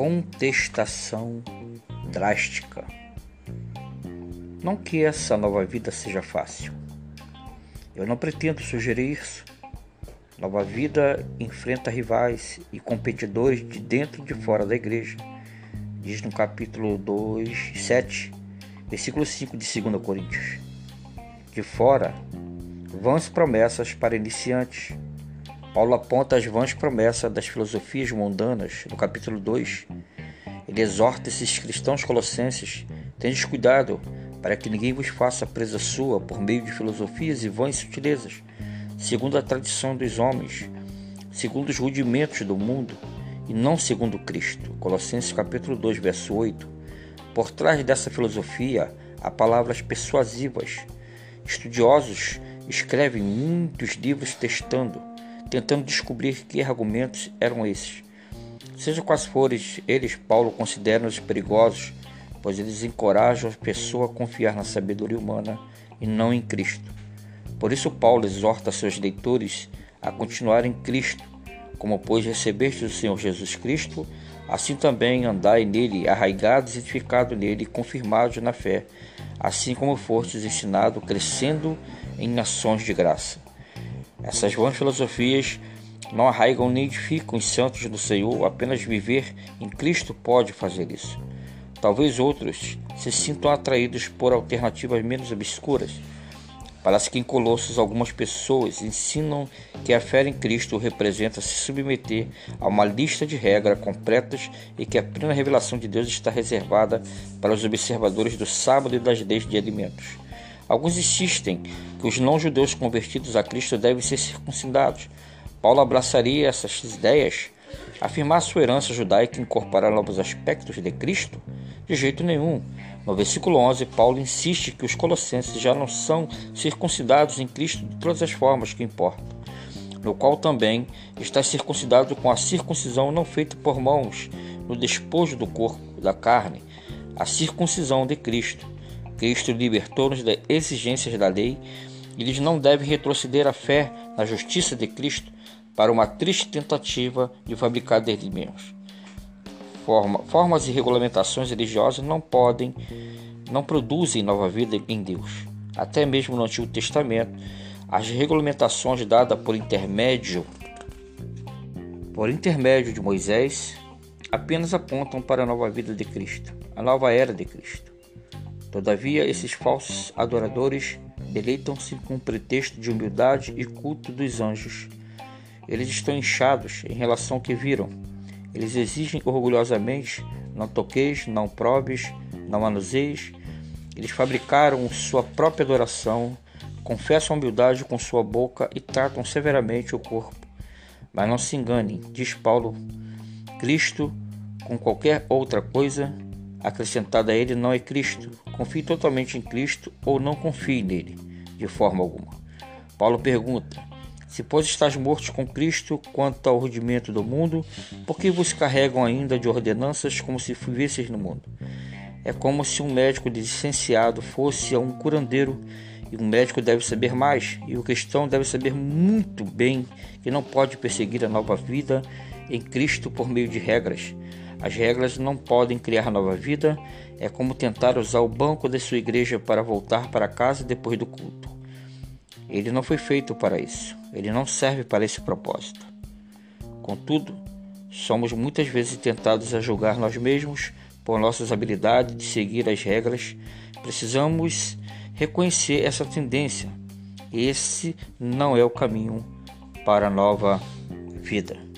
contestação drástica. Não que essa nova vida seja fácil. Eu não pretendo sugerir isso. Nova vida enfrenta rivais e competidores de dentro e de fora da igreja. Diz no capítulo 2, 7, versículo 5 de 2 Coríntios. De fora, vãs promessas para iniciantes. Paulo aponta as vãs promessas das filosofias mundanas no capítulo 2. Ele exorta esses cristãos colossenses: tendes cuidado para que ninguém vos faça presa sua por meio de filosofias e vãs sutilezas, segundo a tradição dos homens, segundo os rudimentos do mundo, e não segundo Cristo. Colossenses capítulo 2, verso 8. Por trás dessa filosofia há palavras persuasivas. Estudiosos escrevem muitos livros testando, tentando descobrir que argumentos eram esses. Seja quais forem eles, Paulo considera-os perigosos pois eles encorajam a pessoa a confiar na sabedoria humana e não em Cristo. Por isso, Paulo exorta seus leitores a continuar em Cristo, como pois recebeste do Senhor Jesus Cristo, assim também andai nele, arraigados, edificados nele, confirmados na fé, assim como fostes ensinado, crescendo em ações de graça. Essas vãs filosofias não arraigam nem edificam os santos do Senhor, apenas viver em Cristo pode fazer isso. Talvez outros se sintam atraídos por alternativas menos obscuras. Parece que em Colossos algumas pessoas ensinam que a fé em Cristo representa se submeter a uma lista de regras completas e que a plena revelação de Deus está reservada para os observadores do sábado e das leis de alimentos. Alguns insistem que os não-judeus convertidos a Cristo devem ser circuncidados. Paulo abraçaria essas ideias Afirmar sua herança judaica e incorporar novos aspectos de Cristo? De jeito nenhum. No versículo 11, Paulo insiste que os colossenses já não são circuncidados em Cristo de todas as formas que importam, no qual também está circuncidado com a circuncisão não feita por mãos, no despojo do corpo, da carne, a circuncisão de Cristo. Cristo libertou-nos das exigências da lei, e eles não devem retroceder a fé na justiça de Cristo, para uma triste tentativa de fabricar alimentos. Forma, formas e regulamentações religiosas não podem, não produzem nova vida em Deus. Até mesmo no Antigo Testamento, as regulamentações dadas por intermédio por intermédio de Moisés apenas apontam para a nova vida de Cristo, a nova era de Cristo. Todavia, esses falsos adoradores deleitam-se com o pretexto de humildade e culto dos anjos eles estão inchados em relação ao que viram. Eles exigem orgulhosamente: não toqueis, não probes, não manuseis. Eles fabricaram sua própria adoração, confessam a humildade com sua boca e tratam severamente o corpo. Mas não se enganem, diz Paulo, Cristo, com qualquer outra coisa acrescentada a ele, não é Cristo. Confie totalmente em Cristo ou não confie nele, de forma alguma. Paulo pergunta: se, pois, estás mortos com Cristo quanto ao rudimento do mundo, por que vos carregam ainda de ordenanças como se vivesseis no mundo? É como se um médico licenciado fosse a um curandeiro, e um médico deve saber mais, e o cristão deve saber muito bem que não pode perseguir a nova vida em Cristo por meio de regras. As regras não podem criar nova vida, é como tentar usar o banco da sua igreja para voltar para casa depois do culto. Ele não foi feito para isso. Ele não serve para esse propósito. Contudo, somos muitas vezes tentados a julgar nós mesmos por nossas habilidades de seguir as regras. Precisamos reconhecer essa tendência. Esse não é o caminho para a nova vida.